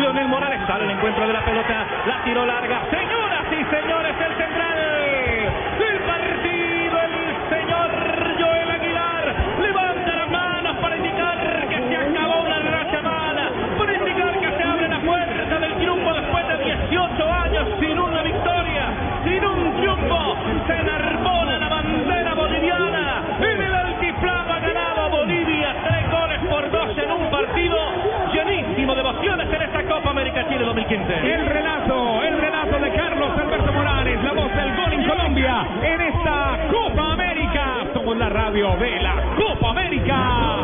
Lionel Morales sale al encuentro de la pelota, la tiró larga. Señoras y señores, el central del partido, el señor Joel Aguilar, levanta las manos para indicar que se acabó una racha mala, para indicar que se abre la puerta del triunfo después de 18 años 2015. El relato, el relato de Carlos Alberto Morales, la voz del gol en Colombia en esta Copa América. Somos la radio de la. Copa América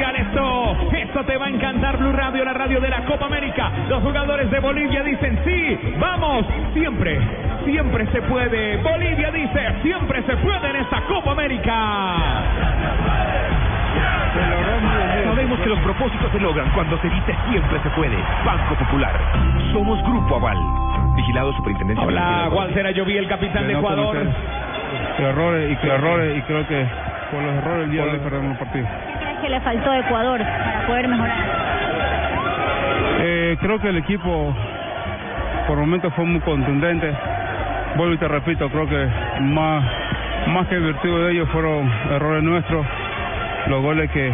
mundial, esto, esto te va a encantar. Blue Radio, la radio de la Copa América. Los jugadores de Bolivia dicen sí, vamos, siempre, siempre se puede. Bolivia dice siempre se puede en esta Copa América. Sabemos que los propósitos se logran cuando se dice siempre se puede. Banco Popular. Somos Grupo Aval. Vigilado Superintendencia. Hola. Walter Ayoví, el capitán de no Ecuador. cometer errores y que errores y creo que por los errores el día de hoy perdemos el partido. ¿Qué crees que le faltó a Ecuador para poder mejorar? Eh, creo que el equipo por momentos fue muy contundente. Vuelvo y te repito, creo que más, más que virtud de ellos fueron errores nuestros. Los goles que,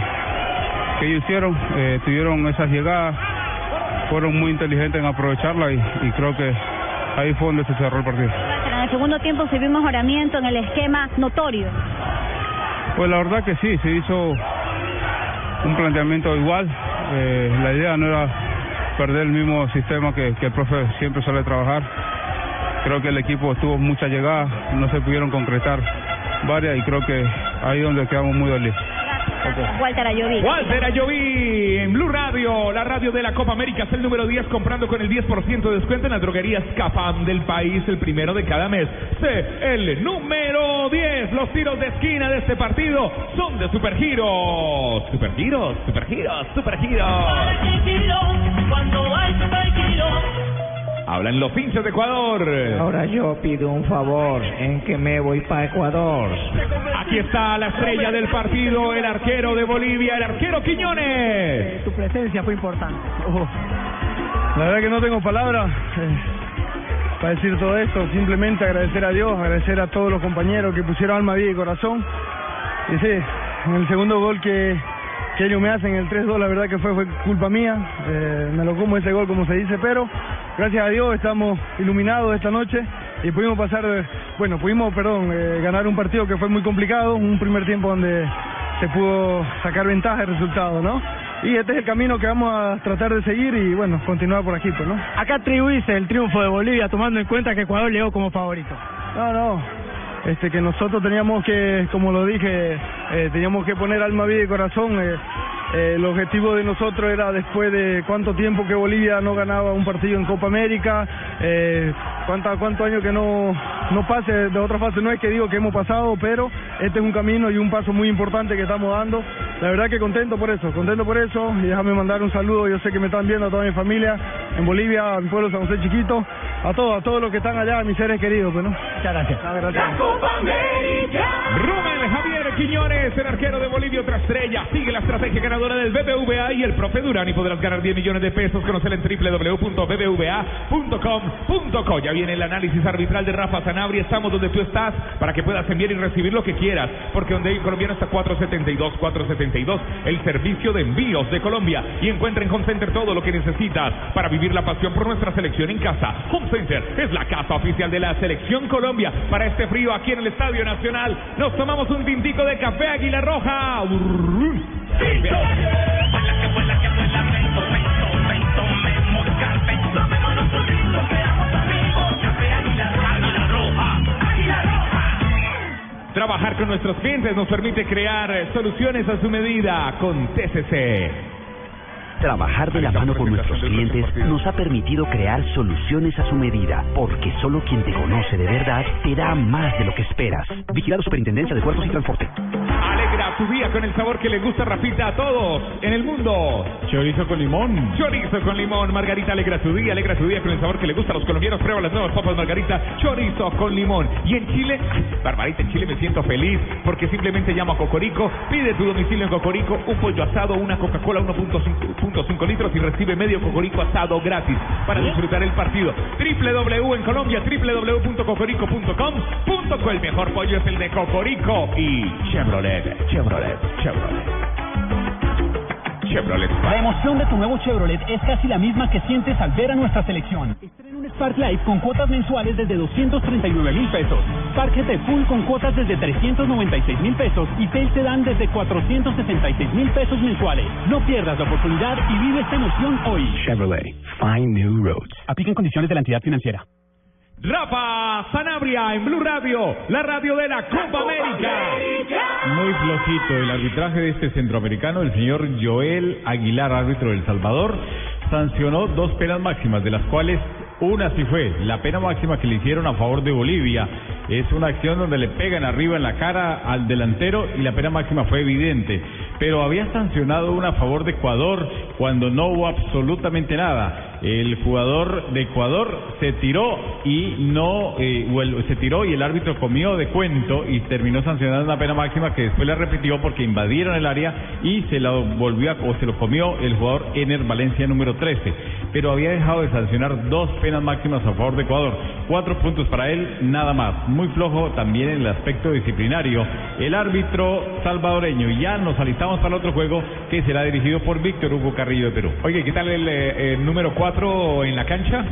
que ellos hicieron, eh, tuvieron esas llegadas, fueron muy inteligentes en aprovecharla y, y creo que ahí fue donde se cerró el partido. En el segundo tiempo se vio mejoramiento en el esquema notorio. Pues la verdad que sí, se hizo un planteamiento igual. Eh, la idea no era perder el mismo sistema que, el profe siempre suele trabajar. Creo que el equipo tuvo muchas llegadas, no se pudieron concretar varias y creo que ahí es donde quedamos muy dolidos. Walter Ayoví. Walter Ayoví en Blue Radio, la radio de la Copa América, es el número 10 comprando con el 10% de descuento en las droguerías Capam del país, el primero de cada mes. Sé el número 10. Los tiros de esquina de este partido son de Supergiros. Supergiros, Supergiros, Supergiros. Cuando hay supergiros, Hablan los pinches de Ecuador. Ahora yo pido un favor en que me voy para Ecuador. Aquí está la estrella del partido, el arquero de Bolivia, el arquero Quiñones. Tu presencia fue importante. La verdad que no tengo palabras eh, para decir todo esto, simplemente agradecer a Dios, agradecer a todos los compañeros que pusieron alma, vida y corazón. Y sí, en el segundo gol que, que ellos me hacen, el 3-2, la verdad que fue, fue culpa mía, eh, me lo como ese gol como se dice, pero gracias a Dios estamos iluminados esta noche y pudimos pasar, eh, bueno, pudimos, perdón, eh, ganar un partido que fue muy complicado, un primer tiempo donde se pudo sacar ventaja del resultado, ¿no? Y este es el camino que vamos a tratar de seguir y bueno, continuar por aquí, pues, ¿no? Acá atribuiste el triunfo de Bolivia tomando en cuenta que Ecuador llegó como favorito. No, no. Este, que nosotros teníamos que, como lo dije, eh, teníamos que poner alma, vida y corazón. eh, eh, el objetivo de nosotros era después de cuánto tiempo que Bolivia no ganaba un partido en Copa América, eh, cuánta, cuánto años que no, no pase de otra fase. No es que digo que hemos pasado, pero este es un camino y un paso muy importante que estamos dando. La verdad que contento por eso, contento por eso. Y déjame mandar un saludo, yo sé que me están viendo a toda mi familia en Bolivia, a mi pueblo San José Chiquito, a todos, a todos los que están allá, a mis seres queridos. Pues, ¿no? Muchas gracias. la Copa América. Rommel Javier Quiñones, el arquero de Bolivia, otra estrella. Sigue la estrategia ganadora del BBVA y el profe Durán y podrás ganar 10 millones de pesos. Conocer en www.bbva.com.co. Ya viene el análisis arbitral de Rafa Sanabria. Estamos donde tú estás para que puedas enviar y recibir lo que quieras. Porque donde hay colombiano está 472, 472, el servicio de envíos de Colombia. Y encuentra en Home Center todo lo que necesitas para vivir la pasión por nuestra selección en casa. Home Center es la casa oficial de la selección Colombia. Para este frío aquí en el Estadio Nacional. Nos tomamos un tintico de café Águila Roja. Trabajar con nuestros clientes nos permite crear soluciones a su medida con TCC. Trabajar de la mano con nuestros clientes nos ha permitido crear soluciones a su medida, porque solo quien te conoce de verdad te da más de lo que esperas. Vigilado Superintendencia de Puertos y Transporte. Tu día con el sabor que le gusta Rafita a todos en el mundo. Chorizo con limón. Chorizo con limón, Margarita alegra tu día, alegra tu día con el sabor que le gusta a los colombianos. Prueba las nuevas papas Margarita, chorizo con limón. Y en Chile, Barbarita, en Chile me siento feliz porque simplemente llamo a Cocorico, pide tu domicilio en Cocorico, un pollo asado, una Coca-Cola 1.5 litros y recibe medio Cocorico asado gratis para disfrutar el partido. www en Colombia, www.cocorico.com.co. El mejor pollo es el de Cocorico y Chevrolet, Chevrolet, Chevrolet. Chevrolet. La emoción de tu nuevo Chevrolet es casi la misma que sientes al ver a nuestra selección. Estrena un Spark Life con cuotas mensuales desde 239 mil pesos. Spark GT Full con cuotas desde 396 mil pesos y Tail Sedan desde 466 mil pesos mensuales. No pierdas la oportunidad y vive esta emoción hoy. Chevrolet. Find new roads. Apliquen condiciones de la entidad financiera. Rafa En Blue Radio, la radio de la Copa América. Muy flojito el arbitraje de este centroamericano, el señor Joel Aguilar, árbitro del Salvador, sancionó dos penas máximas, de las cuales una sí fue la pena máxima que le hicieron a favor de Bolivia. Es una acción donde le pegan arriba en la cara al delantero y la pena máxima fue evidente. Pero había sancionado una a favor de Ecuador cuando no hubo absolutamente nada. El jugador de Ecuador se tiró y no eh, se tiró y el árbitro comió de cuento y terminó sancionando una pena máxima que después la repitió porque invadieron el área y se lo volvió a, o se lo comió el jugador Ener Valencia número 13. Pero había dejado de sancionar dos penas máximas a favor de Ecuador. Cuatro puntos para él, nada más. Muy flojo también en el aspecto disciplinario. El árbitro salvadoreño. Ya nos alistamos para el otro juego que será dirigido por Víctor Hugo Carrillo de Perú. Oye, ¿qué tal el, eh, el número 4 en la cancha?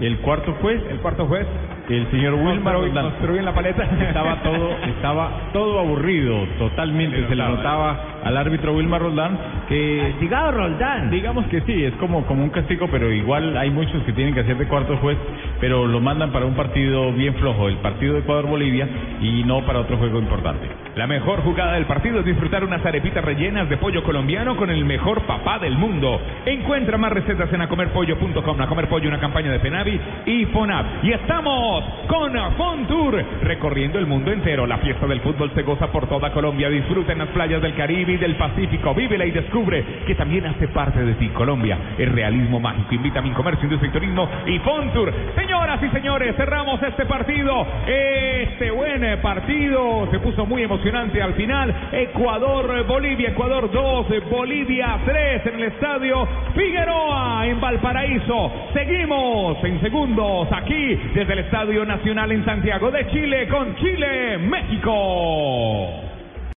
El cuarto juez, El cuarto juez. el señor Wilmar destruyó en la paleta. Estaba todo, estaba todo aburrido, totalmente. Se le notaba al árbitro Wilmar Roldán que Digado Roldán. Digamos que sí, es como, como un castigo, pero igual hay muchos que tienen que hacer de cuarto juez, pero lo mandan para un partido bien flojo, el partido de Ecuador-Bolivia, y no para otro juego importante. La mejor jugada del partido es disfrutar unas arepitas rellenas de pollo colombiano con el mejor papá del mundo. Encuentra más recetas en acomerpollo.com. A comer pollo, una campaña de Penavi y Fonap. Y estamos con Fontour, recorriendo el mundo entero. La fiesta del fútbol se goza por toda Colombia. Disfruta en las playas del Caribe del Pacífico. Vívela y descubre que también hace parte de ti. Colombia, el realismo mágico. Invita a mi comercio, industria y turismo y Fontour. Señoras y señores, cerramos este partido. Este buen partido se puso muy emocionante al final. Ecuador, Bolivia, Ecuador 2, Bolivia 3 en el estadio Figueroa en Valparaíso. Seguimos en segundos aquí desde el Estadio Nacional en Santiago de Chile con Chile, México.